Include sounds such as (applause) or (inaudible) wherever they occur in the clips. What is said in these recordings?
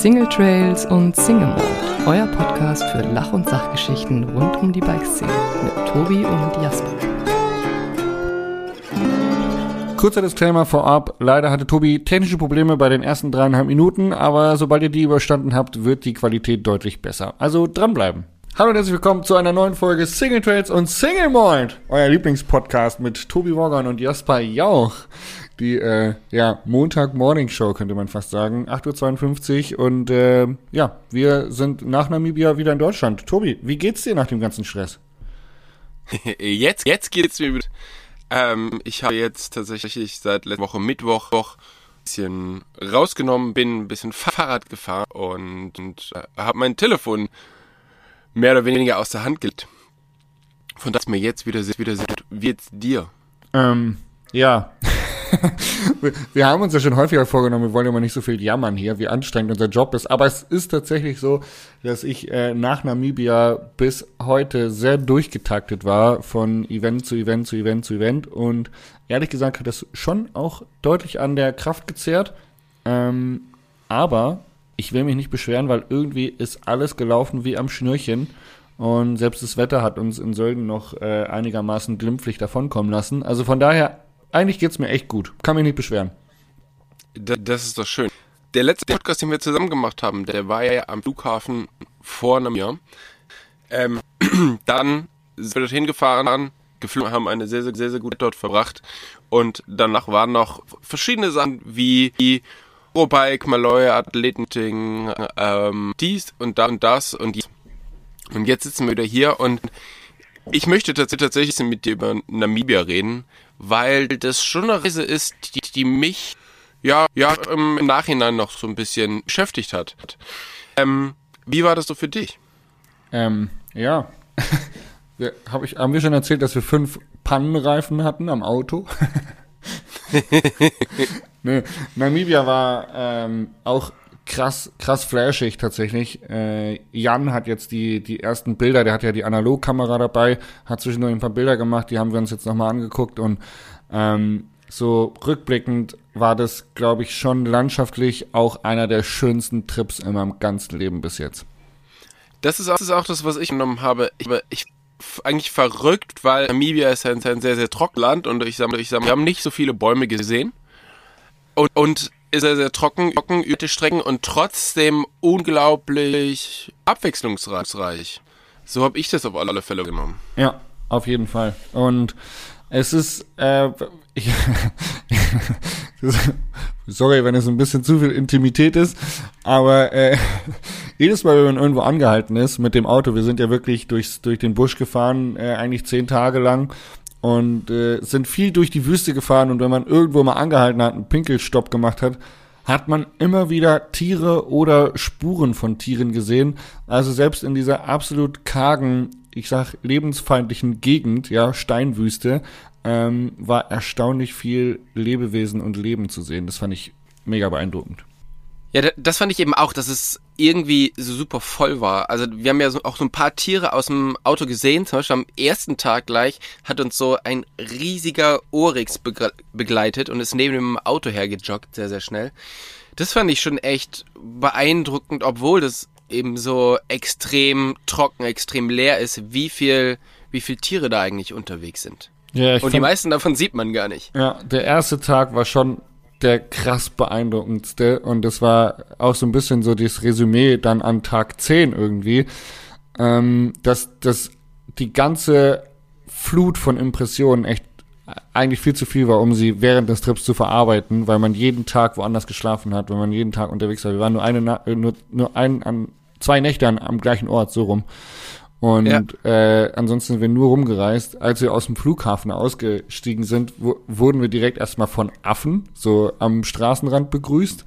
Single Trails und Single Mode, euer Podcast für Lach- und Sachgeschichten rund um die Bikeszene mit Tobi und Jasper. Kurzer Disclaimer vorab. Leider hatte Tobi technische Probleme bei den ersten dreieinhalb Minuten, aber sobald ihr die überstanden habt, wird die Qualität deutlich besser. Also dranbleiben. Hallo und herzlich willkommen zu einer neuen Folge Single Trades und Single Mold, euer Lieblingspodcast mit Tobi Morgan und Jasper Jauch. Die äh, ja, Montag-Morning-Show könnte man fast sagen. 8.52 Uhr und äh, ja, wir sind nach Namibia wieder in Deutschland. Tobi, wie geht's dir nach dem ganzen Stress? (laughs) jetzt, jetzt geht's mir gut. Ähm, ich habe jetzt tatsächlich seit letzter Woche Mittwoch ein bisschen rausgenommen, bin ein bisschen Fahrrad gefahren und, und äh, habe mein Telefon mehr oder weniger aus der Hand gelegt. Von das mir jetzt wieder wieder wie jetzt dir. Ähm, ja. Wir haben uns ja schon häufiger vorgenommen, wir wollen ja mal nicht so viel jammern hier, wie anstrengend unser Job ist. Aber es ist tatsächlich so, dass ich äh, nach Namibia bis heute sehr durchgetaktet war, von Event zu Event zu Event zu Event. Und ehrlich gesagt hat das schon auch deutlich an der Kraft gezehrt. Ähm, aber ich will mich nicht beschweren, weil irgendwie ist alles gelaufen wie am Schnürchen. Und selbst das Wetter hat uns in Sölden noch äh, einigermaßen glimpflich davonkommen lassen. Also von daher, eigentlich geht's mir echt gut. Kann mich nicht beschweren. Das ist doch schön. Der letzte Podcast, den wir zusammen gemacht haben, der war ja am Flughafen vor einem Jahr. Ähm, (clears throat) dann sind wir dorthin gefahren, geflogen, haben eine sehr, sehr, sehr, sehr gute dort verbracht. Und danach waren noch verschiedene Sachen wie Eurobike, Maloya, Athletenting, ähm, dies und da und das und dies. Und jetzt sitzen wir wieder hier und ich möchte tatsächlich mit dir über Namibia reden, weil das schon eine Reise ist, die, die mich ja, ja im Nachhinein noch so ein bisschen beschäftigt hat. Ähm, wie war das so für dich? Ähm, ja. (laughs) Hab ich, haben wir schon erzählt, dass wir fünf Pannenreifen hatten am Auto? (laughs) (laughs) nee, Namibia war ähm, auch krass, krass flashig tatsächlich. Äh, Jan hat jetzt die, die ersten Bilder, der hat ja die Analogkamera dabei, hat zwischendurch ein paar Bilder gemacht, die haben wir uns jetzt nochmal angeguckt und ähm, so rückblickend war das, glaube ich, schon landschaftlich auch einer der schönsten Trips in meinem ganzen Leben bis jetzt. Das ist auch das, ist auch das was ich genommen habe. Ich, ich eigentlich verrückt, weil Namibia ist ein, ein sehr, sehr trockenes Land und ich sage, ich sag, wir haben nicht so viele Bäume gesehen. Und, und ist sehr, sehr trocken, trocken, über die Strecken und trotzdem unglaublich abwechslungsreich. So habe ich das auf alle Fälle genommen. Ja, auf jeden Fall. Und es ist, äh, (laughs) ich, sorry, wenn es ein bisschen zu viel Intimität ist, aber äh, (laughs) jedes Mal, wenn man irgendwo angehalten ist mit dem Auto, wir sind ja wirklich durchs, durch den Busch gefahren, äh, eigentlich zehn Tage lang und äh, sind viel durch die Wüste gefahren und wenn man irgendwo mal angehalten hat, einen Pinkelstopp gemacht hat, hat man immer wieder Tiere oder Spuren von Tieren gesehen. Also selbst in dieser absolut kargen, ich sag lebensfeindlichen Gegend, ja, Steinwüste, ähm, war erstaunlich viel Lebewesen und Leben zu sehen. Das fand ich mega beeindruckend. Ja, das fand ich eben auch, dass es irgendwie so super voll war. Also wir haben ja so, auch so ein paar Tiere aus dem Auto gesehen. Zum Beispiel am ersten Tag gleich hat uns so ein riesiger Oryx begleitet und ist neben dem Auto hergejoggt, sehr, sehr schnell. Das fand ich schon echt beeindruckend, obwohl das eben so extrem trocken, extrem leer ist, wie viel, wie viel Tiere da eigentlich unterwegs sind. Ja, ich und die meisten davon sieht man gar nicht. Ja, der erste Tag war schon der krass beeindruckendste und das war auch so ein bisschen so das Resümee dann an Tag 10 irgendwie, ähm, dass, dass die ganze Flut von Impressionen echt eigentlich viel zu viel war, um sie während des Trips zu verarbeiten, weil man jeden Tag woanders geschlafen hat, wenn man jeden Tag unterwegs war. Wir waren nur eine, nur, nur ein, an, zwei Nächte an, am gleichen Ort, so rum. Und ja. äh, ansonsten sind wir nur rumgereist. Als wir aus dem Flughafen ausgestiegen sind, wurden wir direkt erstmal von Affen so am Straßenrand begrüßt.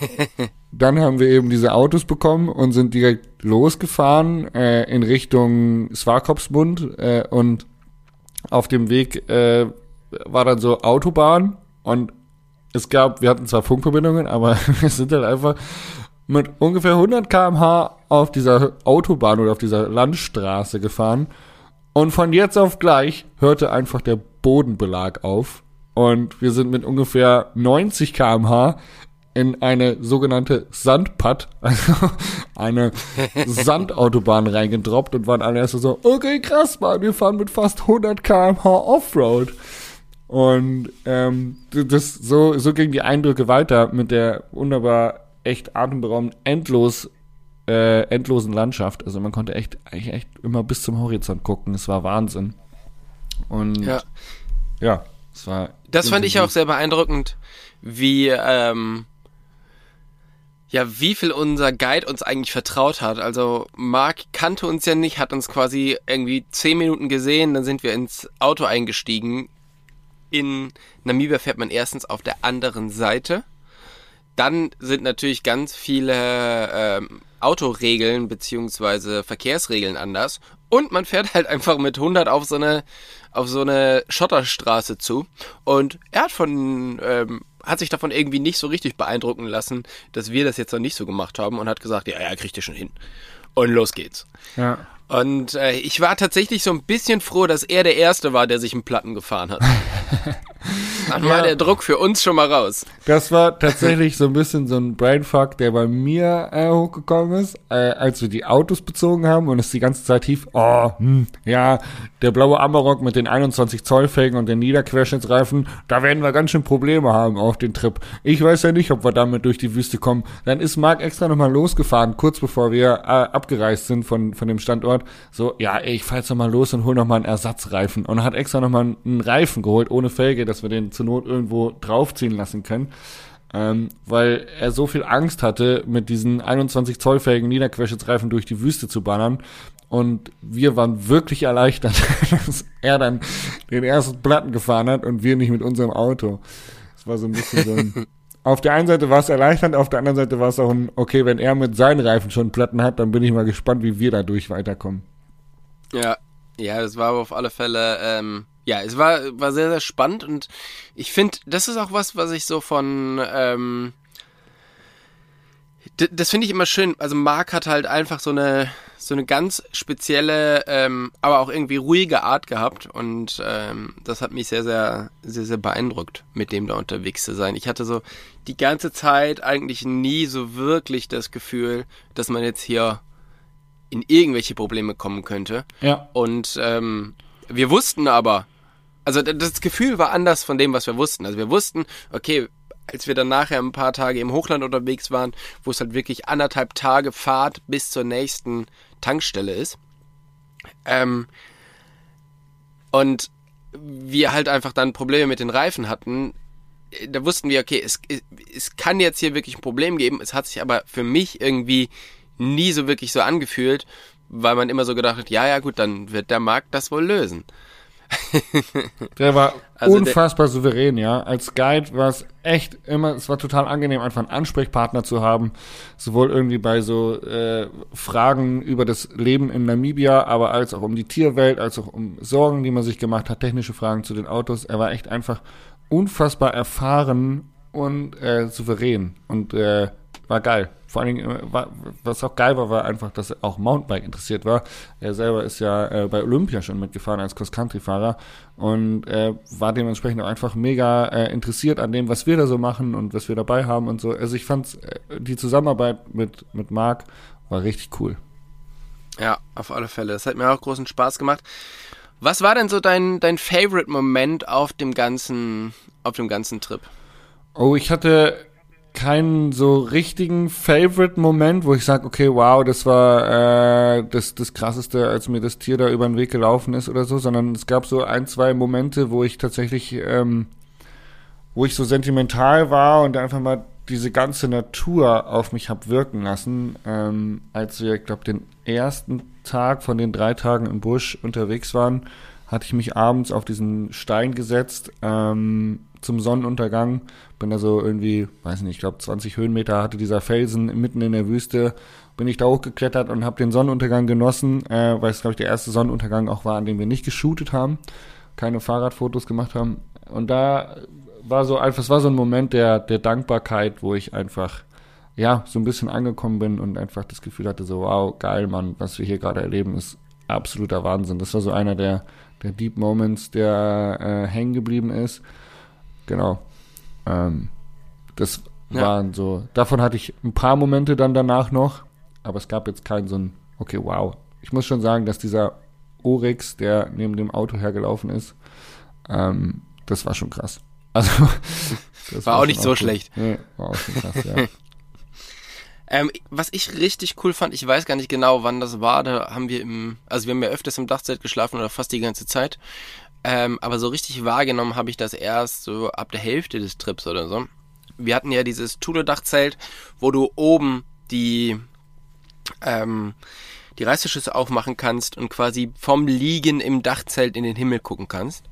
(laughs) Dann haben wir eben diese Autos bekommen und sind direkt losgefahren äh, in Richtung Swakopsmund äh, und auf dem Weg äh, war dann so Autobahn und es gab, wir hatten zwar Funkverbindungen, aber (laughs) wir sind dann einfach mit ungefähr 100 km/h auf dieser Autobahn oder auf dieser Landstraße gefahren. Und von jetzt auf gleich hörte einfach der Bodenbelag auf. Und wir sind mit ungefähr 90 km/h in eine sogenannte Sandpad, (laughs) also eine Sandautobahn reingedroppt und waren alle erst so, okay, krass, Mann, wir fahren mit fast 100 km/h Offroad. Und ähm, das so so gingen die Eindrücke weiter mit der wunderbar echt atemberaubend endlos äh, endlosen Landschaft. Also man konnte echt echt immer bis zum Horizont gucken. Es war Wahnsinn. Und ja, ja es war. Das fand ich auch sehr beeindruckend, wie ähm, ja, wie viel unser Guide uns eigentlich vertraut hat. Also Mark kannte uns ja nicht, hat uns quasi irgendwie zehn Minuten gesehen, dann sind wir ins Auto eingestiegen. In Namibia fährt man erstens auf der anderen Seite. Dann sind natürlich ganz viele ähm, Autoregeln beziehungsweise Verkehrsregeln anders. Und man fährt halt einfach mit 100 auf so eine auf so eine Schotterstraße zu. Und er hat von ähm, hat sich davon irgendwie nicht so richtig beeindrucken lassen, dass wir das jetzt noch nicht so gemacht haben und hat gesagt, ja, ja, kriegt ihr schon hin. Und los geht's. Ja. Und äh, ich war tatsächlich so ein bisschen froh, dass er der Erste war, der sich einen Platten gefahren hat. (laughs) Dann war der Druck für uns schon mal raus. Das war tatsächlich so ein bisschen so ein Brainfuck, der bei mir äh, hochgekommen ist, äh, als wir die Autos bezogen haben und es die ganze Zeit tief, oh, hm, ja, der blaue Amarok mit den 21 Zoll Felgen und den Niederquerschnittsreifen, da werden wir ganz schön Probleme haben auf den Trip. Ich weiß ja nicht, ob wir damit durch die Wüste kommen. Dann ist Marc extra nochmal losgefahren, kurz bevor wir äh, abgereist sind von, von dem Standort. So, ja, ey, ich fahr jetzt nochmal los und hol nochmal einen Ersatzreifen. Und hat extra nochmal einen Reifen geholt, ohne Felge, dass wir den zur Not irgendwo draufziehen lassen können. Ähm, weil er so viel Angst hatte, mit diesen 21 Zollfähigen Niederquerschnittsreifen durch die Wüste zu ballern. Und wir waren wirklich erleichtert, (laughs) dass er dann den ersten Platten gefahren hat und wir nicht mit unserem Auto. Das war so ein bisschen so ein. (laughs) auf der einen Seite war es erleichternd, auf der anderen Seite war es auch ein, okay, wenn er mit seinen Reifen schon Platten hat, dann bin ich mal gespannt, wie wir dadurch weiterkommen. Ja, ja, das war aber auf alle Fälle ähm, ja, es war, war sehr, sehr spannend und ich finde, das ist auch was, was ich so von, ähm, das finde ich immer schön. Also Marc hat halt einfach so eine so eine ganz spezielle, ähm, aber auch irgendwie ruhige Art gehabt und ähm, das hat mich sehr sehr sehr sehr beeindruckt, mit dem da unterwegs zu sein. Ich hatte so die ganze Zeit eigentlich nie so wirklich das Gefühl, dass man jetzt hier in irgendwelche Probleme kommen könnte. Ja. Und ähm, wir wussten aber, also das Gefühl war anders von dem, was wir wussten. Also wir wussten, okay, als wir dann nachher ein paar Tage im Hochland unterwegs waren, wo es halt wirklich anderthalb Tage Fahrt bis zur nächsten Tankstelle ist. Ähm, und wir halt einfach dann Probleme mit den Reifen hatten, da wussten wir, okay, es, es kann jetzt hier wirklich ein Problem geben. Es hat sich aber für mich irgendwie nie so wirklich so angefühlt, weil man immer so gedacht hat, ja, ja gut, dann wird der Markt das wohl lösen. Der war also unfassbar der, souverän, ja. Als Guide war es echt immer, es war total angenehm, einfach einen Ansprechpartner zu haben. Sowohl irgendwie bei so äh, Fragen über das Leben in Namibia, aber als auch um die Tierwelt, als auch um Sorgen, die man sich gemacht hat, technische Fragen zu den Autos. Er war echt einfach unfassbar erfahren und äh, souverän. Und äh, war geil. Vor allen Dingen, äh, was auch geil war, war einfach, dass er auch Mountainbike interessiert war. Er selber ist ja äh, bei Olympia schon mitgefahren als Cross-Country-Fahrer und äh, war dementsprechend auch einfach mega äh, interessiert an dem, was wir da so machen und was wir dabei haben und so. Also ich fand äh, die Zusammenarbeit mit, mit Marc war richtig cool. Ja, auf alle Fälle. Das hat mir auch großen Spaß gemacht. Was war denn so dein, dein Favorite-Moment auf dem ganzen, auf dem ganzen Trip? Oh, ich hatte keinen so richtigen Favorite-Moment, wo ich sage, okay, wow, das war äh, das, das Krasseste, als mir das Tier da über den Weg gelaufen ist oder so, sondern es gab so ein, zwei Momente, wo ich tatsächlich, ähm, wo ich so sentimental war und einfach mal diese ganze Natur auf mich hab wirken lassen, ähm, als wir, ich glaube, den ersten Tag von den drei Tagen im Busch unterwegs waren, hatte ich mich abends auf diesen Stein gesetzt, ähm, zum Sonnenuntergang. Bin da so irgendwie, weiß nicht, ich glaube 20 Höhenmeter hatte dieser Felsen mitten in der Wüste. Bin ich da hochgeklettert und habe den Sonnenuntergang genossen, äh, weil es, glaube ich, der erste Sonnenuntergang auch war, an dem wir nicht geshootet haben, keine Fahrradfotos gemacht haben. Und da war so einfach, es war so ein Moment der, der Dankbarkeit, wo ich einfach, ja, so ein bisschen angekommen bin und einfach das Gefühl hatte, so, wow, geil, Mann, was wir hier gerade erleben, ist absoluter Wahnsinn. Das war so einer der, der Deep Moments, der äh, hängen geblieben ist. Genau. Ähm, das Ja. waren so. Davon hatte ich ein paar Momente dann danach noch, aber es gab jetzt keinen so ein, okay, wow. Ich muss schon sagen, dass dieser Oryx, der neben dem Auto hergelaufen ist, ähm, das war schon krass. (laughs) Also, das War auch nicht so cool. schlecht. Nee, war auch schon krass, ja. (laughs) Ähm, was ich richtig cool fand, ich weiß gar nicht genau, wann das war, da haben wir im, also wir haben ja öfters im Dachzelt geschlafen oder fast die ganze Zeit. Ähm, aber so richtig wahrgenommen habe ich das erst so ab der Hälfte des Trips oder so. Wir hatten ja dieses Thule-Dachzelt, wo du oben die, ähm, die Reißverschlüsse aufmachen kannst und quasi vom Liegen im Dachzelt in den Himmel gucken kannst.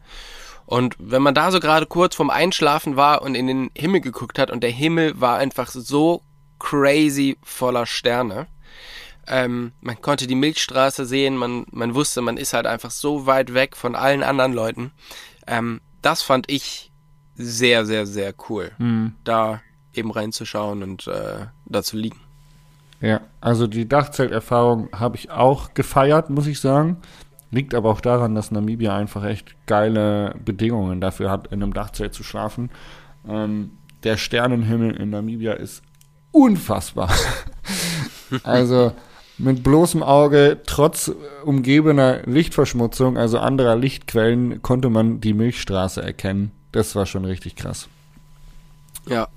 Und wenn man da so gerade kurz vorm Einschlafen war und in den Himmel geguckt hat und der Himmel war einfach so crazy voller Sterne. Ähm, man konnte die Milchstraße sehen, man, man wusste, man ist halt einfach so weit weg von allen anderen Leuten. Ähm, das fand ich sehr, sehr, sehr cool, da eben reinzuschauen und äh, da zu liegen. Ja, also die Dachzelterfahrung habe ich auch gefeiert, muss ich sagen. Liegt aber auch daran, dass Namibia einfach echt geile Bedingungen dafür hat, in einem Dachzelt zu schlafen. Ähm, der Sternenhimmel in Namibia ist unfassbar. (laughs) also mit bloßem Auge, trotz umgebener Lichtverschmutzung, also anderer Lichtquellen, konnte man die Milchstraße erkennen. Das war schon richtig krass. Ja.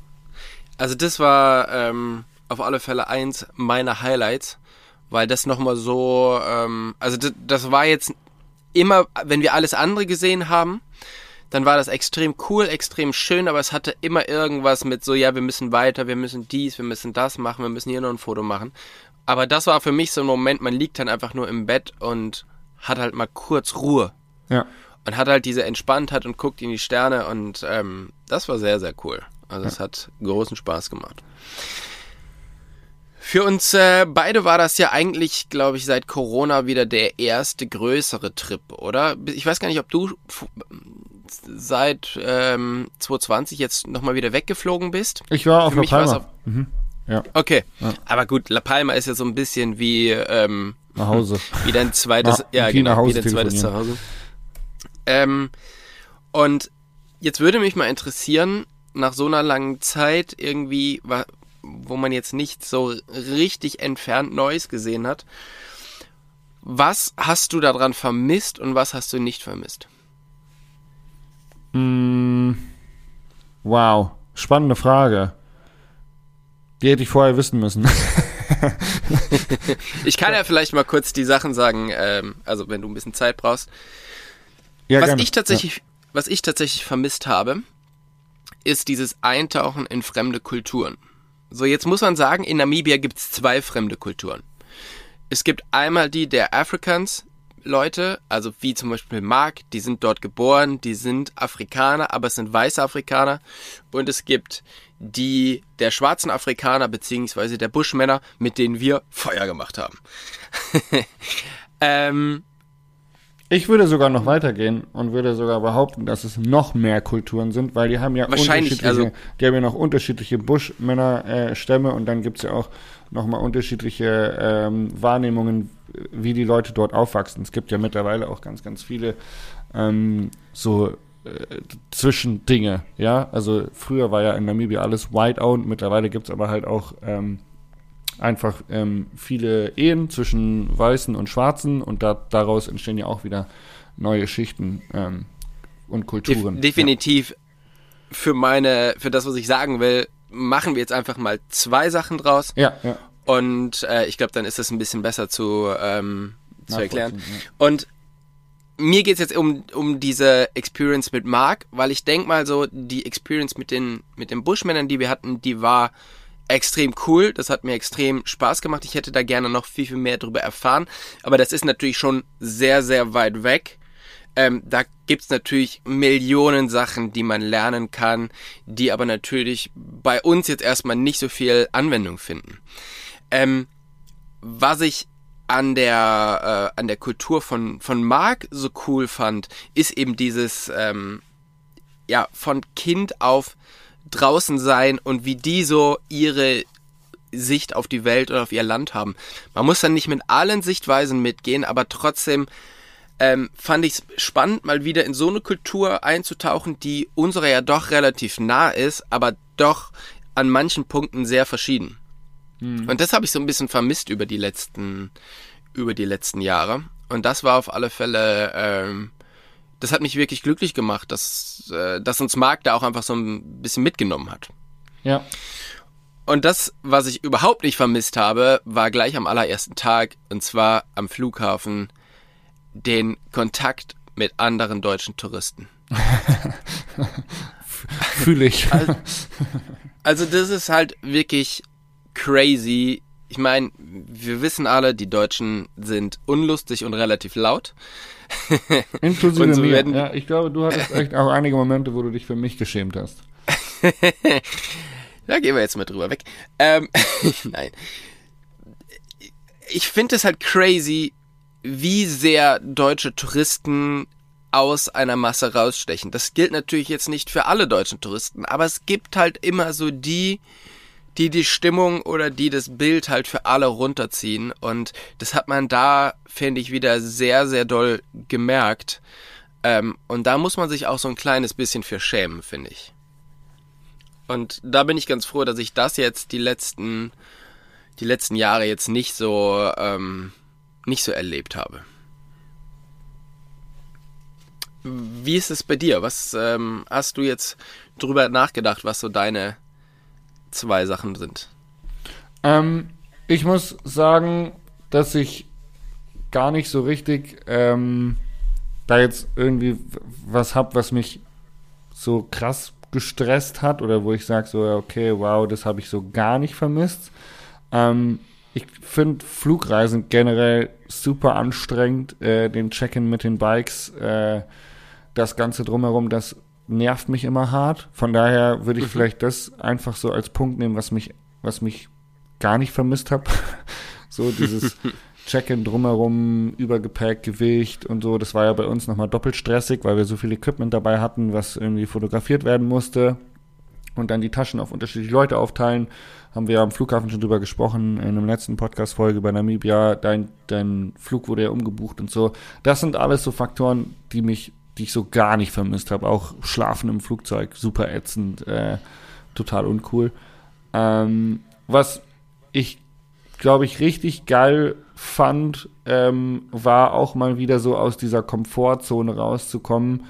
Also das war ähm, auf alle Fälle eins meiner Highlights, weil das nochmal so, ähm, also das, das war jetzt immer, wenn wir alles andere gesehen haben, dann war das extrem cool, extrem schön, aber es hatte immer irgendwas mit so, ja, wir müssen weiter, wir müssen dies, wir müssen das machen, wir müssen hier noch ein Foto machen. Aber das war für mich so ein Moment, man liegt dann einfach nur im Bett und hat halt mal kurz Ruhe Ja. und hat halt diese Entspanntheit und guckt in die Sterne und ähm, das war sehr, sehr cool. Also es hat großen Spaß gemacht. Für uns äh, beide war das ja eigentlich, glaube ich, seit Corona wieder der erste größere Trip, oder? Ich weiß gar nicht, ob du seit ähm, 2020 jetzt nochmal wieder weggeflogen bist. Ich war auf Für mich Palma. auf- Mhm. Ja, Okay, Ja. aber gut, La Palma ist ja so ein bisschen wie ähm, nach Hause. (laughs) wieder ein zweites, Na, ja wie genau, Hause wieder ein zweites. Zuhause. Ähm, und jetzt würde mich mal interessieren, nach so einer langen Zeit irgendwie, wo man jetzt nicht so richtig entfernt Neues gesehen hat, was hast du daran vermisst und was hast du nicht vermisst? Mm, wow, spannende Frage. Die hätte ich vorher wissen müssen. (laughs) Ich kann ja vielleicht mal kurz die Sachen sagen, ähm, also wenn du ein bisschen Zeit brauchst. ja, was gerne. ich tatsächlich, was ich tatsächlich vermisst habe, ist dieses Eintauchen in fremde Kulturen. So, jetzt muss man sagen, in Namibia gibt es zwei fremde Kulturen. Es gibt einmal die der Africans Leute, also wie zum Beispiel Mark, die sind dort geboren, die sind Afrikaner, aber es sind weiße Afrikaner. Und es gibt die der schwarzen Afrikaner beziehungsweise der Buschmänner, mit denen wir Feuer gemacht haben. (laughs) ähm, Ich würde sogar noch weitergehen und würde sogar behaupten, dass es noch mehr Kulturen sind, weil die haben ja unterschiedliche, also- die haben ja noch unterschiedliche Buschmännerstämme äh, und dann gibt's ja auch nochmal unterschiedliche ähm, Wahrnehmungen, wie die Leute dort aufwachsen. Es gibt ja mittlerweile auch ganz, ganz viele ähm, so Zwischendinge, ja. Also früher war ja in Namibia alles white-owned, mittlerweile gibt's aber halt auch ähm, einfach ähm, viele Ehen zwischen Weißen und Schwarzen und da, daraus entstehen ja auch wieder neue Schichten ähm, und Kulturen. Def definitiv für meine, für das, was ich sagen will, machen wir jetzt einfach mal zwei Sachen draus. Ja, ja. Und äh, ich glaube, dann ist es ein bisschen besser zu, ähm, zu erklären. Und mir geht's jetzt um, um diese Experience mit Mark, weil ich denk mal so, die Experience mit den, mit den Buschmännern, die wir hatten, die war extrem cool. Das hat mir extrem Spaß gemacht. Ich hätte da gerne noch viel, viel mehr drüber erfahren. Aber das ist natürlich schon sehr, sehr weit weg. Ähm, da gibt's natürlich Millionen Sachen, die man lernen kann, die aber natürlich bei uns jetzt erstmal nicht so viel Anwendung finden. Ähm, was ich an der äh, an der Kultur von von Mark so cool fand, ist eben dieses ähm, ja von Kind auf draußen sein und wie die so ihre Sicht auf die Welt oder auf ihr Land haben. Man muss dann nicht mit allen Sichtweisen mitgehen, aber trotzdem ähm, fand ich es spannend, mal wieder in so eine Kultur einzutauchen, die unserer ja doch relativ nah ist, aber doch an manchen Punkten sehr verschieden. Mhm. Und das habe ich so ein bisschen vermisst über die letzten, über die letzten Jahre. Und das war auf alle Fälle, ähm, das hat mich wirklich glücklich gemacht, dass, äh, dass uns Marc da auch einfach so ein bisschen mitgenommen hat. Ja. Und das, was ich überhaupt nicht vermisst habe, war gleich am allerersten Tag, und zwar am Flughafen, den Kontakt mit anderen deutschen Touristen. (laughs) Fühle ich. (laughs) Also, also das ist halt wirklich crazy. Ich meine, wir wissen alle, die Deutschen sind unlustig und relativ laut. (laughs) Inklusive und so mir. Ja, ich glaube, du hattest (laughs) echt auch einige Momente, wo du dich für mich geschämt hast. (laughs) da gehen wir jetzt mal drüber weg. Ähm, nein. Ich finde es halt crazy, wie sehr deutsche Touristen aus einer Masse rausstechen. Das gilt natürlich jetzt nicht für alle deutschen Touristen, aber es gibt halt immer so die, die die Stimmung oder die das Bild halt für alle runterziehen. Und das hat man da, finde ich, wieder sehr, sehr doll gemerkt. Ähm, und da muss man sich auch so ein kleines bisschen für schämen, finde ich. Und da bin ich ganz froh, dass ich das jetzt die letzten, die letzten Jahre jetzt nicht so, ähm, nicht so erlebt habe. Wie ist es bei dir? Was ähm, hast du jetzt drüber nachgedacht, was so deine zwei Sachen sind? Ähm, ich muss sagen, dass ich gar nicht so richtig ähm, da jetzt irgendwie was hab, was mich so krass gestresst hat oder wo ich sage so, okay, wow, das habe ich so gar nicht vermisst. Ähm, ich finde Flugreisen generell super anstrengend, äh, den Check-in mit den Bikes, äh, das Ganze drumherum, das nervt mich immer hart. Von daher würde ich mhm. vielleicht das einfach so als Punkt nehmen, was mich, was mich gar nicht vermisst habe. (laughs) so dieses (laughs) Check-in drumherum, Übergepäck, Gewicht und so. Das war ja bei uns nochmal doppelt stressig, weil wir so viel Equipment dabei hatten, was irgendwie fotografiert werden musste. Und dann die Taschen auf unterschiedliche Leute aufteilen haben wir am Flughafen schon drüber gesprochen, in einem letzten Podcast-Folge bei Namibia, dein, dein Flug wurde ja umgebucht und so. Das sind alles so Faktoren, die mich, die ich so gar nicht vermisst habe. Auch Schlafen im Flugzeug, super ätzend, äh, total uncool. Ähm, was ich, glaube ich, richtig geil fand, ähm, war auch mal wieder so aus dieser Komfortzone rauszukommen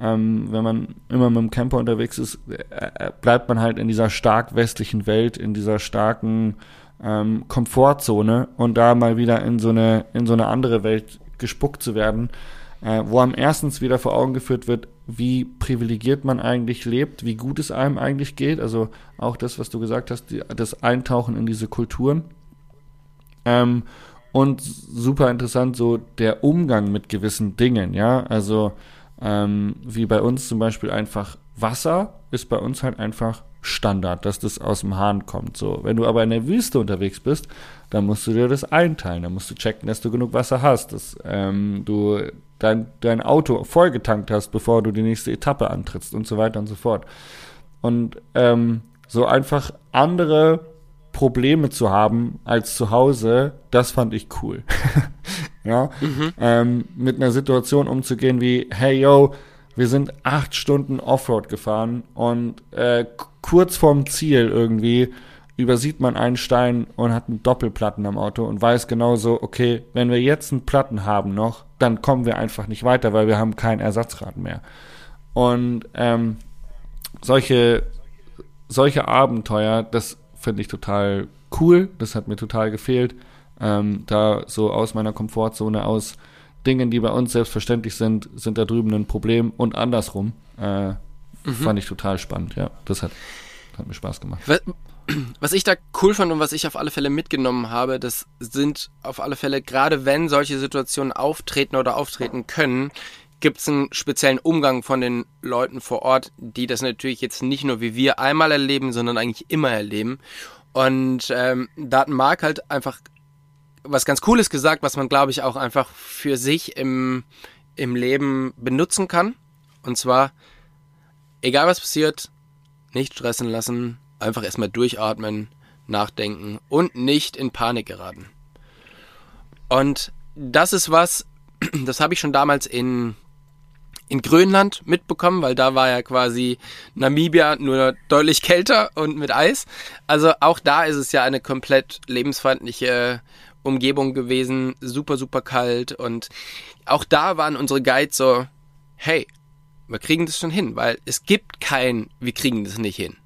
ähm, wenn man immer mit dem Camper unterwegs ist, äh, bleibt man halt in dieser stark westlichen Welt, in dieser starken ähm, Komfortzone und da mal wieder in so eine, in so eine andere Welt gespuckt zu werden, äh, wo am erstens wieder vor Augen geführt wird, wie privilegiert man eigentlich lebt, wie gut es einem eigentlich geht. Also auch das, was du gesagt hast, die, das Eintauchen in diese Kulturen. Ähm, und super interessant, so der Umgang mit gewissen Dingen, ja. Also ähm, wie bei uns zum Beispiel einfach Wasser ist bei uns halt einfach Standard, dass das aus dem Hahn kommt. So, wenn du aber in der Wüste unterwegs bist, dann musst du dir das einteilen. Dann musst du checken, dass du genug Wasser hast, dass ähm, du dein, dein Auto vollgetankt hast, bevor du die nächste Etappe antrittst und so weiter und so fort. Und ähm, so einfach andere Probleme zu haben als zu Hause, das fand ich cool. (laughs) ja, mhm. ähm, mit einer Situation umzugehen wie, hey yo, wir sind acht Stunden Offroad gefahren und äh, kurz vorm Ziel irgendwie übersieht man einen Stein und hat einen Doppelplatten am Auto und weiß genauso, okay, wenn wir jetzt einen Platten haben noch, dann kommen wir einfach nicht weiter, weil wir haben kein Ersatzrad mehr. Und ähm, solche, solche Abenteuer, das finde ich total cool, das hat mir total gefehlt ähm, da so aus meiner Komfortzone, aus Dingen, die bei uns selbstverständlich sind, sind da drüben ein Problem und andersrum. Äh, mhm. Fand ich total spannend, ja. Das hat, hat mir Spaß gemacht. (clears throat) Was ich da cool fand und was ich auf alle Fälle mitgenommen habe, das sind auf alle Fälle, gerade wenn solche Situationen auftreten oder auftreten können, gibt es einen speziellen Umgang von den Leuten vor Ort, die das natürlich jetzt nicht nur wie wir einmal erleben, sondern eigentlich immer erleben. Und ähm, da hat Marc halt einfach was ganz Cooles gesagt, was man, glaube ich, auch einfach für sich im, im Leben benutzen kann. Und zwar, egal was passiert, nicht stressen lassen, einfach erstmal durchatmen, nachdenken und nicht in Panik geraten. Und das ist was, (clears throat) das habe ich schon damals in, in Grönland mitbekommen, weil da war ja quasi Namibia nur deutlich kälter und mit Eis. Also auch da ist es ja eine komplett lebensfeindliche Umgebung gewesen, super, super kalt und auch da waren unsere Guides so, hey, wir kriegen das schon hin, weil es gibt kein, wir kriegen das nicht hin.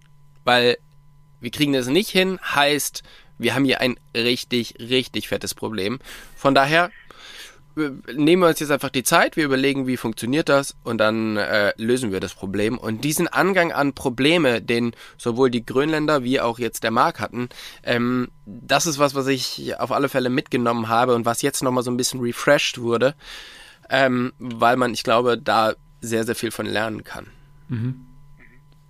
Weil wir kriegen das nicht hin heißt, wir haben hier ein richtig, richtig fettes Problem. Von daher nehmen wir uns jetzt einfach die Zeit, wir überlegen, wie funktioniert das und dann äh, lösen wir das Problem. Und diesen Angang an Probleme, den sowohl die Grönländer wie auch jetzt der Mark hatten, ähm, das ist was, was ich auf alle Fälle mitgenommen habe und was jetzt nochmal so ein bisschen refreshed wurde, ähm, weil man, ich glaube, da sehr, sehr viel von lernen kann. Mhm.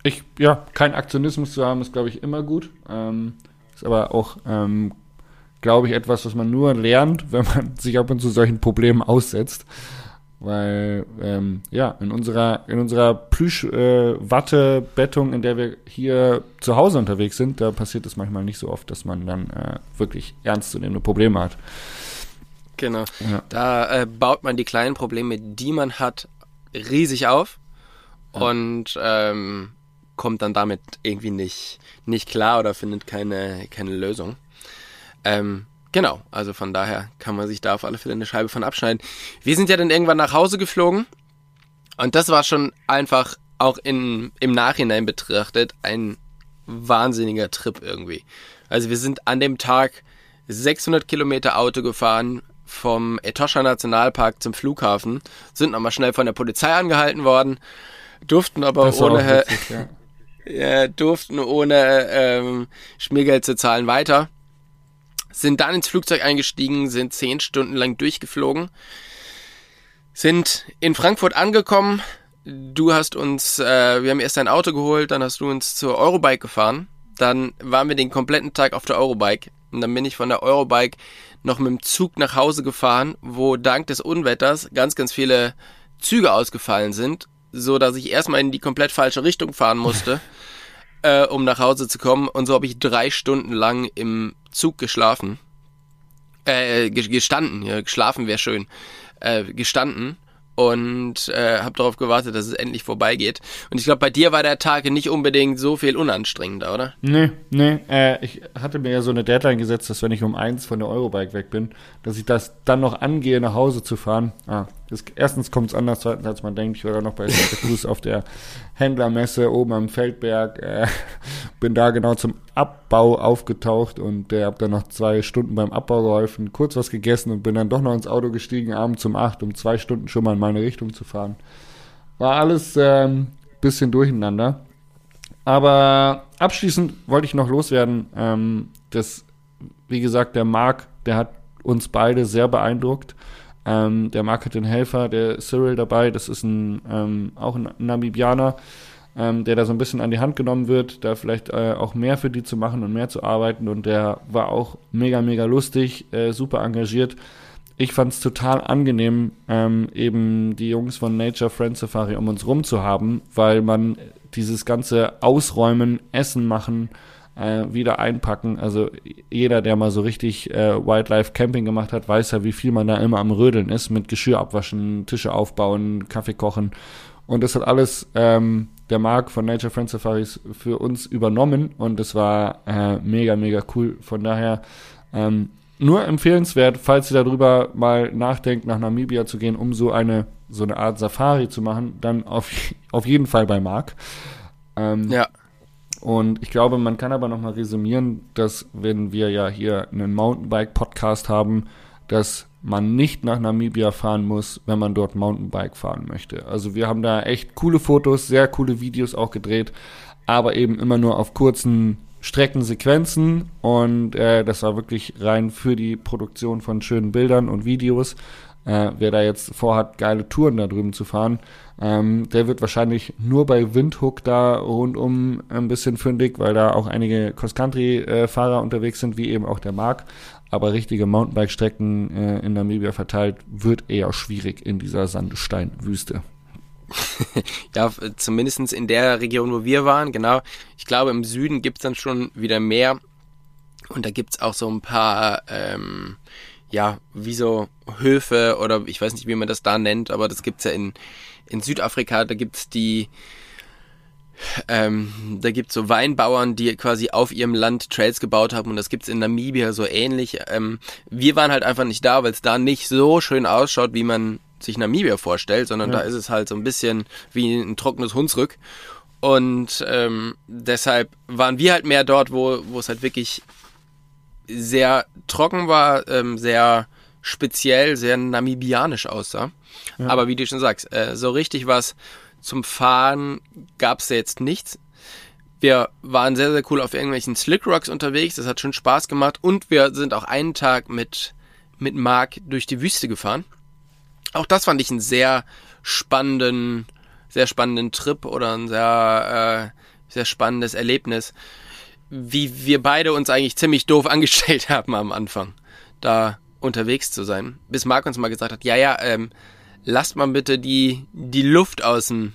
Ich, ja, kein Aktionismus zu haben, ist, glaube ich, immer gut. Ähm, ist aber auch, ähm, glaube ich, etwas, was man nur lernt, wenn man (laughs) sich ab und zu solchen Problemen aussetzt. Weil, ähm, ja, in unserer, in unserer Plüsch-Watte-Bettung, äh, in der wir hier zu Hause unterwegs sind, da passiert es manchmal nicht so oft, dass man dann äh, wirklich ernstzunehmende Probleme hat. Genau. Ja. Da äh, baut man die kleinen Probleme, die man hat, riesig auf ja. und ähm, kommt dann damit irgendwie nicht, nicht klar oder findet keine, keine Lösung. Ähm, genau, also von daher kann man sich da auf alle Fälle eine Scheibe von abschneiden. Wir sind ja dann irgendwann nach Hause geflogen und das war schon einfach auch in, im Nachhinein betrachtet ein wahnsinniger Trip irgendwie. Also wir sind an dem Tag 600 Kilometer Auto gefahren, vom Etosha Nationalpark zum Flughafen, sind nochmal schnell von der Polizei angehalten worden, durften aber ohne, witzig, (laughs) ja. durften ohne ähm, Schmiergeld zu zahlen weiter, sind dann ins Flugzeug eingestiegen, sind zehn Stunden lang durchgeflogen, sind in Frankfurt angekommen. Du hast uns, äh, wir haben erst ein Auto geholt, dann hast du uns zur Eurobike gefahren. Dann waren wir den kompletten Tag auf der Eurobike. Und dann bin ich von der Eurobike noch mit dem Zug nach Hause gefahren, wo dank des Unwetters ganz, ganz viele Züge ausgefallen sind, so dass ich erstmal in die komplett falsche Richtung fahren musste, (laughs) äh, um nach Hause zu kommen. Und so habe ich drei Stunden lang im Zug geschlafen. Äh, gestanden, ja, geschlafen wäre schön. Äh, gestanden und äh, habe darauf gewartet, dass es endlich vorbeigeht. Und ich glaube, bei dir war der Tag nicht unbedingt so viel unanstrengender, oder? Nee, nee. Äh, ich hatte mir ja so eine Deadline gesetzt, dass wenn ich um eins von der Eurobike weg bin, dass ich das dann noch angehe, nach Hause zu fahren. Ah, das, erstens kommt es anders, zweitens, als man denkt. Ich war da noch bei Santa Cruz auf der Händlermesse oben am Feldberg. Äh, bin da genau zum Abbau aufgetaucht und äh, habe dann noch zwei Stunden beim Abbau geholfen, kurz was gegessen und bin dann doch noch ins Auto gestiegen, abends um acht, um zwei Stunden schon mal in meine Richtung zu fahren. War alles ähm, bisschen durcheinander. Aber abschließend wollte ich noch loswerden, ähm, dass, wie gesagt, der Marc, der hat uns beide sehr beeindruckt. Ähm, der Mark hat den Helfer, der Cyril dabei, das ist ein, ähm, auch ein Namibianer, ähm, der da so ein bisschen an die Hand genommen wird, da vielleicht äh, auch mehr für die zu machen und mehr zu arbeiten. Und der war auch mega, mega lustig, äh, super engagiert. Ich fand es total angenehm, ähm, eben die Jungs von Nature Friend Safari um uns rum zu haben, weil man dieses ganze Ausräumen, Essen machen, äh, wieder einpacken. Also jeder, der mal so richtig äh, Wildlife Camping gemacht hat, weiß ja, wie viel man da immer am Rödeln ist mit Geschirr abwaschen, Tische aufbauen, Kaffee kochen. Und das hat alles ähm, der Marc von Nature Friend Safaris für uns übernommen und das war äh, mega, mega cool. Von daher ähm, nur empfehlenswert, falls ihr darüber mal nachdenkt, nach Namibia zu gehen, um so eine so eine Art Safari zu machen, dann auf, (laughs) auf jeden Fall bei Marc. Ähm, ja. Und ich glaube, man kann aber nochmal resümieren, dass wenn wir ja hier einen Mountainbike-Podcast haben, dass man nicht nach Namibia fahren muss, wenn man dort Mountainbike fahren möchte. Also wir haben da echt coole Fotos, sehr coole Videos auch gedreht, aber eben immer nur auf kurzen Streckensequenzen und äh, das war wirklich rein für die Produktion von schönen Bildern und Videos. Äh, wer da jetzt vorhat, geile Touren da drüben zu fahren, ähm, der wird wahrscheinlich nur bei Windhook da rundum ein bisschen fündig, weil da auch einige Cross-Country-Fahrer unterwegs sind, wie eben auch der Marc. Aber richtige Mountainbike-Strecken äh, in Namibia verteilt wird eher schwierig in dieser Sandsteinwüste. (laughs) ja, zumindestens in der Region, wo wir waren, genau. Ich glaube, im Süden gibt's dann schon wieder mehr. Und da gibt's auch so ein paar, ähm, ja, wie so Höfe oder ich weiß nicht, wie man das da nennt, aber das gibt's ja in, in Südafrika, da gibt's die, ähm, da gibt's so Weinbauern, die quasi auf ihrem Land Trails gebaut haben und das gibt's in Namibia so ähnlich. Ähm, wir waren halt einfach nicht da, weil es da nicht so schön ausschaut, wie man sich Namibia vorstellt, sondern ja. da ist es halt so ein bisschen wie ein trockenes Hunsrück. Und ähm, deshalb waren wir halt mehr dort, wo, wo es halt wirklich sehr trocken war, ähm, sehr speziell, sehr namibianisch aussah. Ja. Aber wie du schon sagst, äh, so richtig was zum Fahren gab es jetzt nichts. Wir waren sehr, sehr cool auf irgendwelchen Slick Rocks unterwegs. Das hat schon Spaß gemacht. Und wir sind auch einen Tag mit, mit Mark durch die Wüste gefahren. Auch das fand ich einen sehr spannenden, sehr spannenden Trip oder ein sehr, äh, sehr spannendes Erlebnis wie wir beide uns eigentlich ziemlich doof (laughs) angestellt haben am Anfang, da unterwegs zu sein. Bis Marc uns mal gesagt hat, ja, ja, ähm, lasst mal bitte die, die Luft aus dem,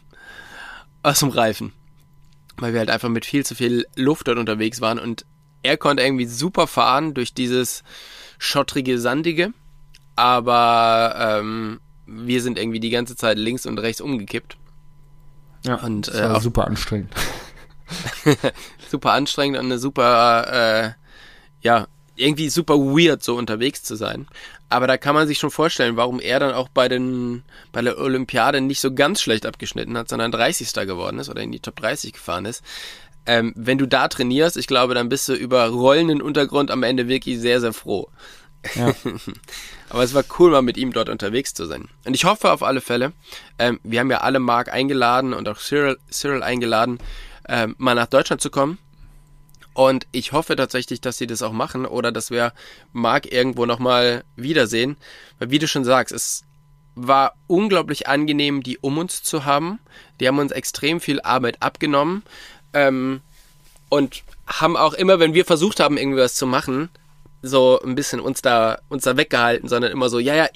aus dem Reifen. Weil wir halt einfach mit viel zu viel Luft dort unterwegs waren und er konnte irgendwie super fahren durch dieses schottrige, sandige, aber ähm, wir sind irgendwie die ganze Zeit links und rechts umgekippt. Ja, und, das war äh, super anstrengend. (laughs) (laughs) super anstrengend und eine super, äh, ja, irgendwie super weird, so unterwegs zu sein. Aber da kann man sich schon vorstellen, warum er dann auch bei den, bei der Olympiade nicht so ganz schlecht abgeschnitten hat, sondern 30. geworden ist oder in die Top 30 gefahren ist. Ähm, wenn du da trainierst, ich glaube, dann bist du über rollenden Untergrund am Ende wirklich sehr, sehr froh. Ja. (laughs) Aber es war cool, mal mit ihm dort unterwegs zu sein. Und ich hoffe auf alle Fälle, ähm, wir haben ja alle Mark eingeladen und auch Cyril, Cyril eingeladen, äh, mal nach Deutschland zu kommen. Und ich hoffe tatsächlich, dass sie das auch machen oder dass wir Marc irgendwo nochmal wiedersehen. Weil wie du schon sagst, es war unglaublich angenehm, die um uns zu haben. Die haben uns extrem viel Arbeit abgenommen. Ähm, und haben auch immer, wenn wir versucht haben, irgendwie was zu machen, so ein bisschen uns da, uns da weggehalten, sondern immer so, ja, ja,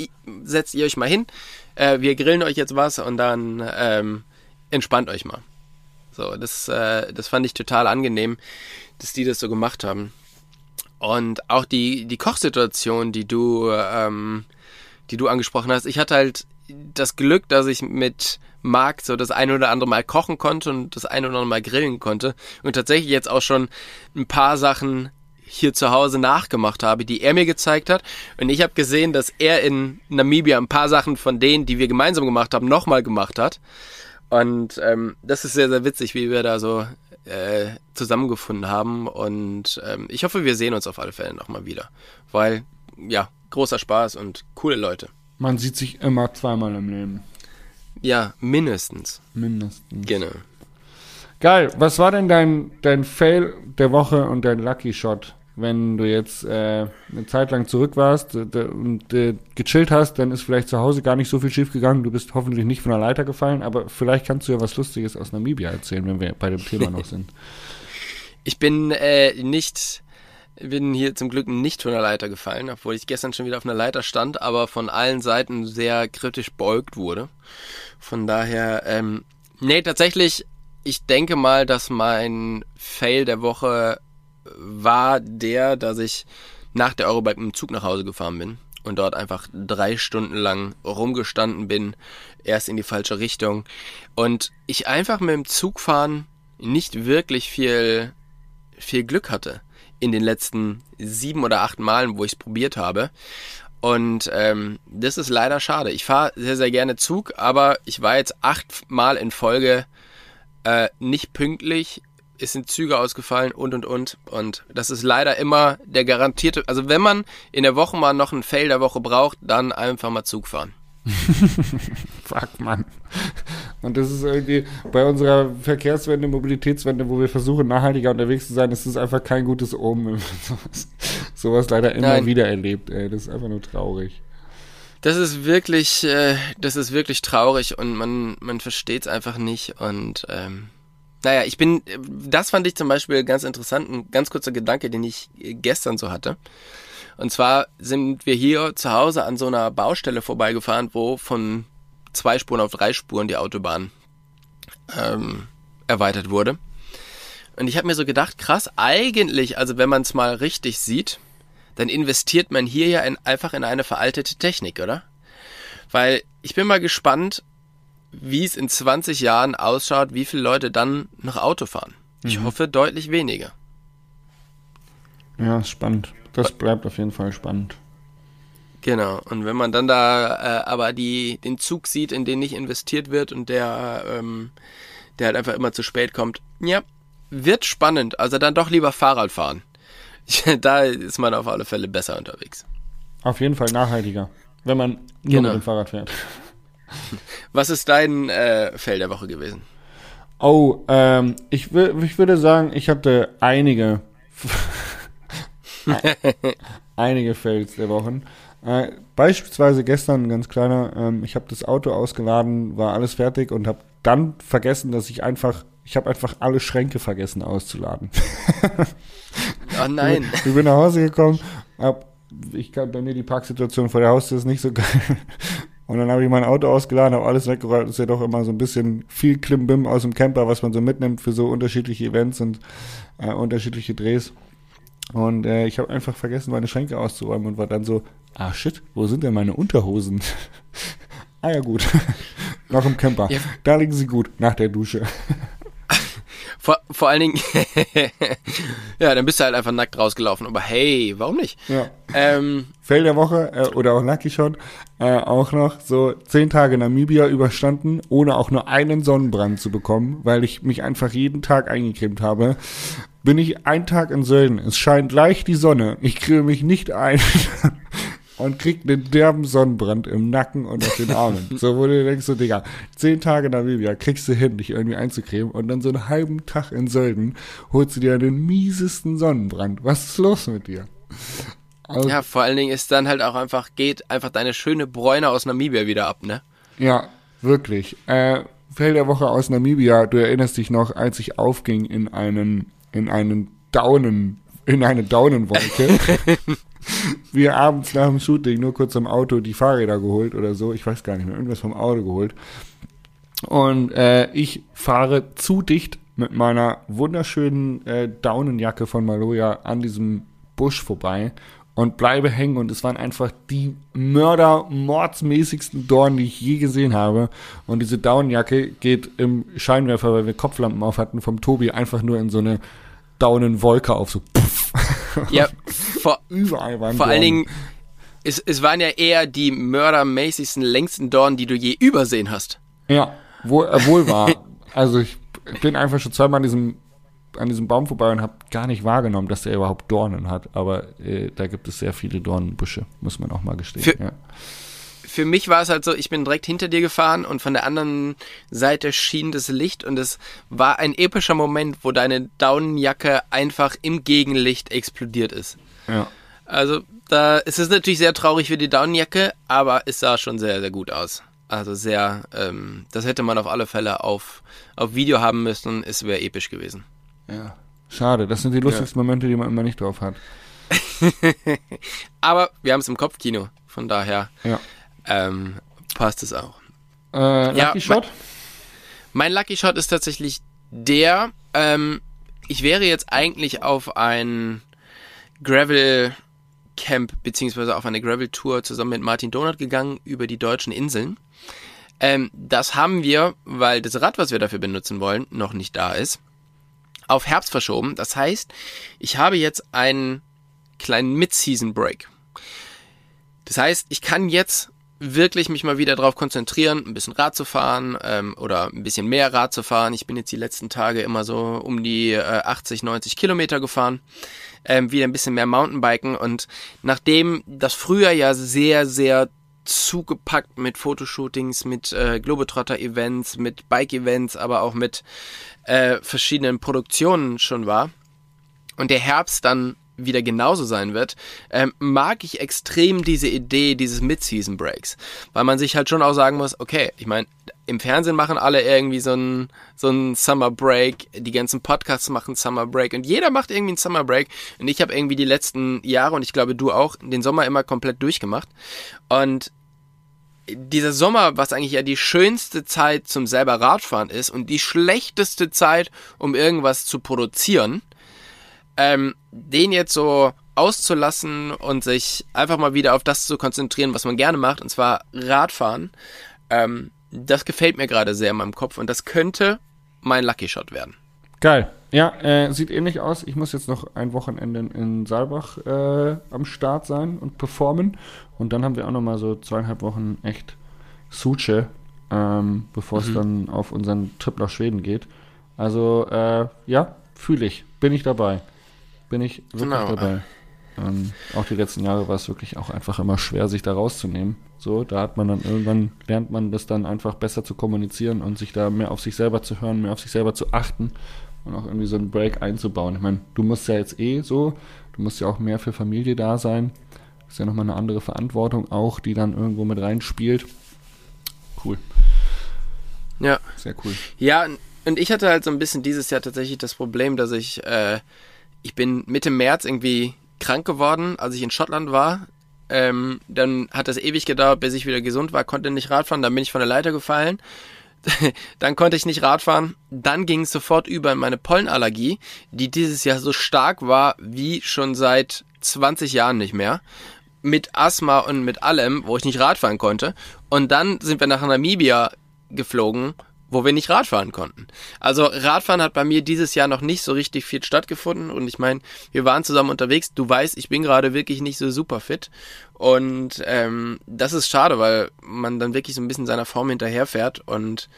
setzt ihr euch mal hin, äh, wir grillen euch jetzt was und dann ähm, entspannt euch mal. So, das, äh, das fand ich total angenehm, dass die das so gemacht haben. Und auch die, die Kochsituation, die du, ähm, die du angesprochen hast. Ich hatte halt das Glück, dass ich mit Marc so das ein oder andere Mal kochen konnte und das ein oder andere Mal grillen konnte. Und tatsächlich jetzt auch schon ein paar Sachen hier zu Hause nachgemacht habe, die er mir gezeigt hat. Und ich habe gesehen, dass er in Namibia ein paar Sachen von denen, die wir gemeinsam gemacht haben, nochmal gemacht hat. Und ähm, das ist sehr, sehr witzig, wie wir da so äh, zusammengefunden haben. Und ähm, ich hoffe, wir sehen uns auf alle Fälle nochmal wieder. Weil, ja, großer Spaß und coole Leute. Man sieht sich immer zweimal im Leben. Ja, mindestens. Mindestens. Genau. Geil. Was war denn dein, dein Fail der Woche und dein Lucky Shot? Wenn du jetzt äh, eine Zeit lang zurück warst und äh, gechillt hast, dann ist vielleicht zu Hause gar nicht so viel schief gegangen. Du bist hoffentlich nicht von der Leiter gefallen, aber vielleicht kannst du ja was Lustiges aus Namibia erzählen, wenn wir bei dem Thema noch sind. (laughs) Ich bin äh, nicht, bin hier zum Glück nicht von der Leiter gefallen, obwohl ich gestern schon wieder auf einer Leiter stand, aber von allen Seiten sehr kritisch beugt wurde. Von daher, ähm, nee, tatsächlich, ich denke mal, dass mein Fail der Woche war der, dass ich nach der Eurobike mit dem Zug nach Hause gefahren bin und dort einfach drei Stunden lang rumgestanden bin, erst in die falsche Richtung und ich einfach mit dem Zugfahren nicht wirklich viel, viel Glück hatte in den letzten sieben oder acht Malen, wo ich es probiert habe. Und ähm, das ist leider schade. Ich fahre sehr, sehr gerne Zug, aber ich war jetzt achtmal in Folge äh, nicht pünktlich es sind Züge ausgefallen und und und. Und das ist leider immer der garantierte. Also wenn man in der Woche mal noch einen Fail der Woche braucht, dann einfach mal Zug fahren. (laughs) Fuck, Mann. Und das ist irgendwie bei unserer Verkehrswende, Mobilitätswende, wo wir versuchen, nachhaltiger unterwegs zu sein, ist das einfach kein gutes Omen, wenn man (laughs) sowas, sowas leider immer Nein. wieder erlebt. Ey. Das ist einfach nur traurig. Das ist wirklich, äh, das ist wirklich traurig und man, man versteht es einfach nicht und ähm, naja, ich bin, das fand ich zum Beispiel ganz interessant, ein ganz kurzer Gedanke, den ich gestern so hatte. Und zwar sind wir hier zu Hause an so einer Baustelle vorbeigefahren, wo von zwei Spuren auf drei Spuren die Autobahn ähm, erweitert wurde. Und ich habe mir so gedacht, krass, eigentlich, also wenn man es mal richtig sieht, dann investiert man hier ja in, einfach in eine veraltete Technik, oder? Weil ich bin mal gespannt, wie es in 20 Jahren ausschaut, wie viele Leute dann noch Auto fahren. Ich hoffe deutlich weniger. Ja, spannend. Das bleibt auf jeden Fall spannend. Genau. Und wenn man dann da äh, aber die, den Zug sieht, in den nicht investiert wird und der, ähm, der halt einfach immer zu spät kommt, ja, wird spannend. Also dann doch lieber Fahrrad fahren. (laughs) da ist man auf alle Fälle besser unterwegs. Auf jeden Fall nachhaltiger, wenn man nur Genau. mit dem Fahrrad fährt. Was ist dein äh, Fell der Woche gewesen? Oh, ähm, ich, ich würde sagen, ich hatte einige, (laughs) einige Fails der Wochen. Äh, beispielsweise gestern ein ganz kleiner, ähm, ich habe das Auto ausgeladen, war alles fertig und habe dann vergessen, dass ich einfach, ich habe einfach alle Schränke vergessen auszuladen. Oh nein. Ich bin nach Hause gekommen, hab, ich kann bei mir die Parksituation vor der Haustür ist nicht so geil. Und dann habe ich mein Auto ausgeladen, habe alles weggeräumt. Ist ja doch immer so ein bisschen viel Klimbim aus dem Camper, was man so mitnimmt für so unterschiedliche Events und äh, unterschiedliche Drehs. Und äh, ich habe einfach vergessen, meine Schränke auszuräumen und war dann so, ah shit, wo sind denn meine Unterhosen? (laughs) ah ja gut, (laughs) noch im Camper. Ja. Da liegen sie gut, nach der Dusche. (laughs) Vor, vor allen Dingen, (laughs) ja, dann bist du halt einfach nackt rausgelaufen. Aber hey, warum nicht? Ja. Ähm, Fail der Woche äh, oder auch Lucky Shot äh, auch noch so zehn Tage Namibia überstanden, ohne auch nur einen Sonnenbrand zu bekommen, weil ich mich einfach jeden Tag eingecremt habe. Bin ich einen Tag in Sölden, es scheint leicht die Sonne, ich creme mich nicht ein (laughs) und krieg einen derben Sonnenbrand im Nacken und auf den Armen. (laughs) so, wo du denkst so, Digga, zehn Tage Namibia kriegst du hin, dich irgendwie einzucremen und dann so einen halben Tag in Sölden holst du dir den miesesten Sonnenbrand. Was ist los mit dir? Also, ja, vor allen Dingen ist dann halt auch einfach, geht einfach deine schöne Bräune aus Namibia wieder ab, ne? Ja, wirklich. Äh, Fell der Woche aus Namibia, du erinnerst dich noch, als ich aufging in einen, in einen Daunen, in eine Daunenwolke. (laughs) Wir abends nach dem Shooting nur kurz am Auto die Fahrräder geholt oder so, ich weiß gar nicht mehr, irgendwas vom Auto geholt. Und äh, ich fahre zu dicht mit meiner wunderschönen äh, Daunenjacke von Maloja an diesem Busch vorbei und bleibe hängen und es waren einfach die Mörder-mordsmäßigsten Dornen, die ich je gesehen habe. Und diese Daunenjacke geht im Scheinwerfer, weil wir Kopflampen auf hatten, vom Tobi einfach nur in so eine Daunenwolke auf, so puff. (laughs) Ja, vor, Überall waren vor allen. Dingen, es, es waren ja eher die mördermäßigsten, längsten Dornen, die du je übersehen hast. Ja, wohl, äh, wohl war. Also ich bin einfach schon zweimal an diesem, an diesem Baum vorbei und habe gar nicht wahrgenommen, dass der überhaupt Dornen hat. Aber äh, da gibt es sehr viele Dornenbüsche, muss man auch mal gestehen. Für- ja. Für mich war es halt so, ich bin direkt hinter dir gefahren und von der anderen Seite schien das Licht und es war ein epischer Moment, wo deine Daunenjacke einfach im Gegenlicht explodiert ist. ja. Also, da es ist natürlich sehr traurig für die Daunenjacke, aber es sah schon sehr, sehr gut aus. Also sehr, ähm, das hätte man auf alle Fälle auf, auf Video haben müssen. Es wäre episch gewesen. ja. Schade, das sind die lustigsten Momente, die man immer nicht drauf hat. (laughs) Aber wir haben es im Kopfkino, von daher Ja. Ähm, passt es auch. Äh, Ja, Lucky Shot? Mein Lucky Shot ist tatsächlich der, ähm, ich wäre jetzt eigentlich auf ein Gravel Camp beziehungsweise auf eine Gravel Tour zusammen mit Martin Donat gegangen über die deutschen Inseln. Ähm, das haben wir, weil das Rad, was wir dafür benutzen wollen, noch nicht da ist, auf Herbst verschoben. Das heißt, ich habe jetzt einen kleinen Mid-Season Break. Das heißt, ich kann jetzt wirklich mich mal wieder darauf konzentrieren, ein bisschen Rad zu fahren ähm, oder ein bisschen mehr Rad zu fahren. Ich bin jetzt die letzten Tage immer so um die äh, 80, 90 Kilometer gefahren. Ähm, wieder ein bisschen mehr Mountainbiken und nachdem das Frühjahr ja sehr, sehr zugepackt mit Fotoshootings, mit äh, Globetrotter-Events, mit Bike-Events, aber auch mit äh, verschiedenen Produktionen schon war und der Herbst dann wieder genauso sein wird, ähm, mag ich extrem diese Idee dieses Mid-Season Breaks, weil man sich halt schon auch sagen muss, okay, ich meine, im Fernsehen machen alle irgendwie so einen so Summer Break, die ganzen Podcasts machen Summer Break und jeder macht irgendwie einen Summer Break und ich habe irgendwie die letzten Jahre und ich glaube du auch den Sommer immer komplett durchgemacht und dieser Sommer, was eigentlich ja die schönste Zeit zum selber Radfahren ist und die schlechteste Zeit, um irgendwas zu produzieren, ähm, den jetzt so auszulassen und sich einfach mal wieder auf das zu konzentrieren, was man gerne macht, und zwar Radfahren. Ähm, das gefällt mir gerade sehr in meinem Kopf und das könnte mein Lucky Shot werden. Geil. Ja, äh, sieht ähnlich aus. Ich muss jetzt noch ein Wochenende in Saalbach äh, am Start sein und performen. Und dann haben wir auch noch mal so zweieinhalb Wochen echt Suche, ähm, bevor es mhm. dann auf unseren Trip nach Schweden geht. Also, äh, ja, fühle ich. Bin ich dabei. Bin ich wirklich genau. dabei. Ähm, auch die letzten Jahre war es wirklich auch einfach immer schwer, sich da rauszunehmen. So, da hat man dann irgendwann, lernt man das dann einfach besser zu kommunizieren und sich da mehr auf sich selber zu hören, mehr auf sich selber zu achten und auch irgendwie so einen Break einzubauen. Ich meine, du musst ja jetzt eh so, du musst ja auch mehr für Familie da sein. Das ist ja nochmal eine andere Verantwortung auch, die dann irgendwo mit reinspielt. Cool. Ja. Sehr cool. Ja, und ich hatte halt so ein bisschen dieses Jahr tatsächlich das Problem, dass ich, äh, ich bin Mitte März irgendwie krank geworden, als ich in Schottland war. Ähm, dann hat das ewig gedauert, bis ich wieder gesund war, konnte nicht Radfahren, dann bin ich von der Leiter gefallen. (laughs) dann konnte ich nicht Radfahren. Dann ging es sofort über in meine Pollenallergie, die dieses Jahr so stark war wie schon seit 20 Jahren nicht mehr. Mit Asthma und mit allem, wo ich nicht Radfahren konnte. Und dann sind wir nach Namibia geflogen wo wir nicht Radfahren konnten. Also Radfahren hat bei mir dieses Jahr noch nicht so richtig viel stattgefunden und ich meine, wir waren zusammen unterwegs. Du weißt, ich bin gerade wirklich nicht so super fit und ähm, das ist schade, weil man dann wirklich so ein bisschen seiner Form hinterherfährt und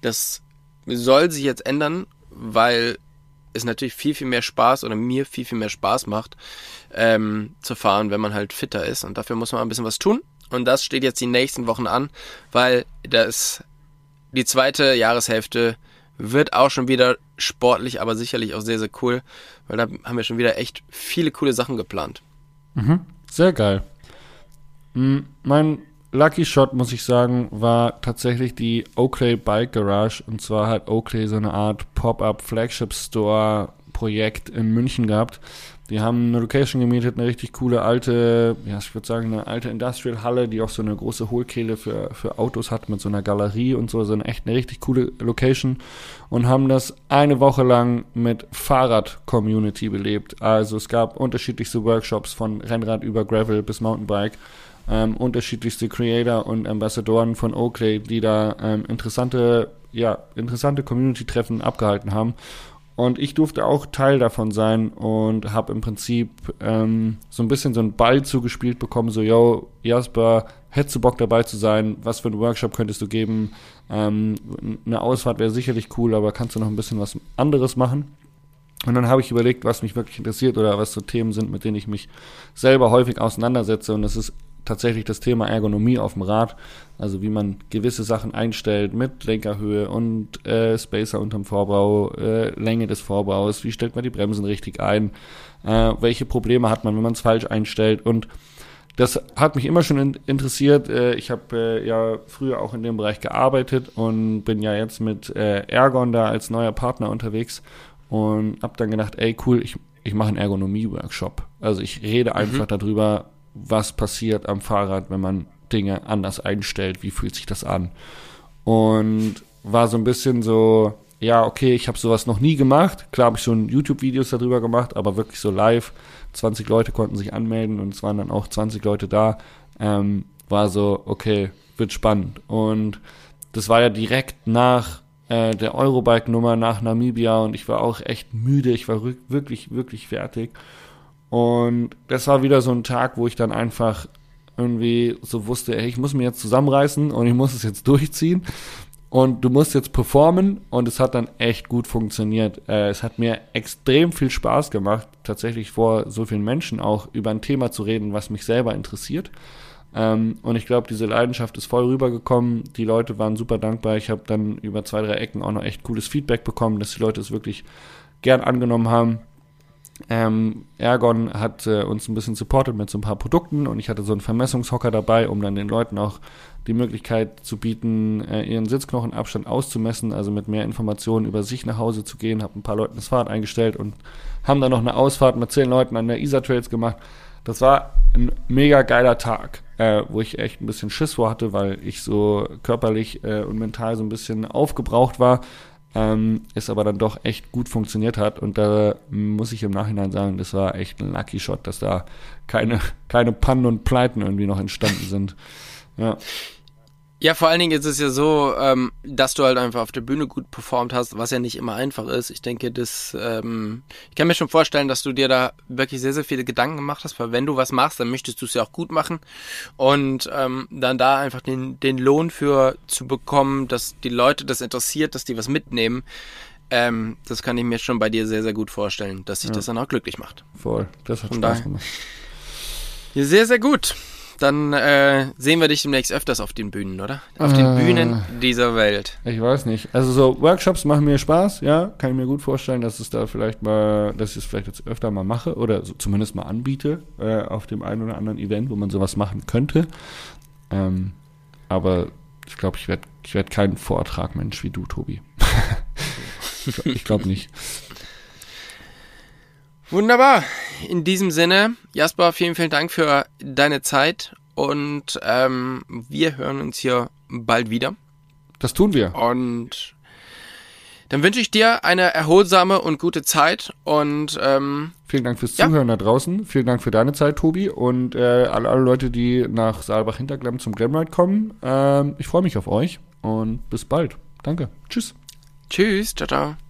das soll sich jetzt ändern, weil es natürlich viel, viel mehr Spaß oder mir viel, viel mehr Spaß macht ähm, zu fahren, wenn man halt fitter ist und dafür muss man ein bisschen was tun. Und das steht jetzt die nächsten Wochen an, weil das die zweite Jahreshälfte wird auch schon wieder sportlich, aber sicherlich auch sehr, sehr cool, weil da haben wir schon wieder echt viele coole Sachen geplant. Mhm. Sehr geil. Hm, mein Lucky Shot, muss ich sagen, war tatsächlich die Oakley Bike Garage. Und zwar hat Oakley so eine Art Pop-up Flagship Store Projekt in München gehabt, die haben eine Location gemietet, eine richtig coole alte, ja, ich würde sagen, eine alte Industrial-Halle, die auch so eine große Hohlkehle für, für Autos hat mit so einer Galerie und so, so eine echt eine richtig coole Location und haben das eine Woche lang mit Fahrrad-Community belebt. Also es gab unterschiedlichste Workshops von Rennrad über Gravel bis Mountainbike. Ähm, unterschiedlichste Creator und Ambassadoren von Oakley, die da ähm, interessante, ja, interessante Community-Treffen abgehalten haben. Und ich durfte auch Teil davon sein und habe im Prinzip ähm, so ein bisschen so einen Ball zugespielt bekommen, so, yo, Jasper, hättest du Bock dabei zu sein? Was für einen Workshop könntest du geben? Ähm, eine Ausfahrt wäre sicherlich cool, aber kannst du noch ein bisschen was anderes machen? Und dann habe ich überlegt, was mich wirklich interessiert oder was so Themen sind, mit denen ich mich selber häufig auseinandersetze. Und das ist tatsächlich das Thema Ergonomie auf dem Rad, also wie man gewisse Sachen einstellt mit Lenkerhöhe und äh, Spacer unterm Vorbau, äh, Länge des Vorbaus, wie stellt man die Bremsen richtig ein, äh, welche Probleme hat man, wenn man es falsch einstellt und das hat mich immer schon in, interessiert. Äh, ich habe äh, ja früher auch in dem Bereich gearbeitet und bin ja jetzt mit äh, Ergon da als neuer Partner unterwegs und habe dann gedacht, ey cool, ich, ich mache einen Ergonomie-Workshop. Also ich rede mhm. einfach mhm. darüber, was passiert am Fahrrad, wenn man Dinge anders einstellt, wie fühlt sich das an. Und war so ein bisschen so, ja, okay, ich habe sowas noch nie gemacht. Klar habe ich schon YouTube-Videos darüber gemacht, aber wirklich so live. 20 Leute konnten sich anmelden und es waren dann auch 20 Leute da. Ähm, war so, okay, wird spannend. Und das war ja direkt nach äh, der Eurobike-Nummer nach Namibia und ich war auch echt müde. Ich war wirklich, wirklich fertig. Und das war wieder so ein Tag, wo ich dann einfach irgendwie so wusste, ey, ich muss mir jetzt zusammenreißen und ich muss es jetzt durchziehen. Und du musst jetzt performen und es hat dann echt gut funktioniert. Äh, es hat mir extrem viel Spaß gemacht, tatsächlich vor so vielen Menschen auch über ein Thema zu reden, was mich selber interessiert. Ähm, und ich glaube, diese Leidenschaft ist voll rübergekommen. Die Leute waren super dankbar. Ich habe dann über zwei, drei Ecken auch noch echt cooles Feedback bekommen, dass die Leute es wirklich gern angenommen haben. Ähm, Ergon hat äh, uns ein bisschen supportet mit so ein paar Produkten und ich hatte so einen Vermessungshocker dabei, um dann den Leuten auch die Möglichkeit zu bieten, äh, ihren Sitzknochenabstand auszumessen, also mit mehr Informationen über sich nach Hause zu gehen. Habe ein paar Leuten das Fahrrad eingestellt und haben dann noch eine Ausfahrt mit zehn Leuten an der Isar Trails gemacht. Das war ein mega geiler Tag, äh, wo ich echt ein bisschen Schiss vor hatte, weil ich so körperlich äh, und mental so ein bisschen aufgebraucht war. Ähm, es aber dann doch echt gut funktioniert hat. Und da muss ich im Nachhinein sagen, das war echt ein Lucky Shot, dass da keine, keine Pannen und Pleiten irgendwie noch entstanden sind. Ja. Ja, vor allen Dingen ist es ja so, ähm, dass du halt einfach auf der Bühne gut performt hast, was ja nicht immer einfach ist. Ich denke, das, ähm, ich kann mir schon vorstellen, dass du dir da wirklich sehr, sehr viele Gedanken gemacht hast, weil wenn du was machst, dann möchtest du es ja auch gut machen und ähm, dann da einfach den, den Lohn für zu bekommen, dass die Leute das interessiert, dass die was mitnehmen. Ähm, das kann ich mir schon bei dir sehr, sehr gut vorstellen, dass sich ja. das dann auch glücklich macht. Voll, das hat Von Spaß gemacht. Ja, sehr, sehr gut. Dann äh, sehen wir dich demnächst öfters auf den Bühnen, oder? Auf äh, den Bühnen dieser Welt. Ich weiß nicht. Also so Workshops machen mir Spaß, ja. Kann ich mir gut vorstellen, dass es da vielleicht mal, dass ich es vielleicht jetzt öfter mal mache oder so zumindest mal anbiete äh, auf dem einen oder anderen Event, wo man sowas machen könnte. Ähm, aber ich glaube, ich werde ich werd kein Vortragmensch wie du, Tobi. (laughs) ich glaube nicht. Wunderbar. In diesem Sinne, Jasper, vielen, vielen Dank für deine Zeit und ähm, wir hören uns hier bald wieder. Das tun wir. Und dann wünsche ich dir eine erholsame und gute Zeit und ähm, vielen Dank fürs Zuhören ja. da draußen. Vielen Dank für deine Zeit, Tobi und äh, alle, alle Leute, die nach Saalbach Hinterglamm zum Glamride kommen. Ähm, ich freue mich auf euch und bis bald. Danke. Tschüss. Tschüss. Ciao, ciao.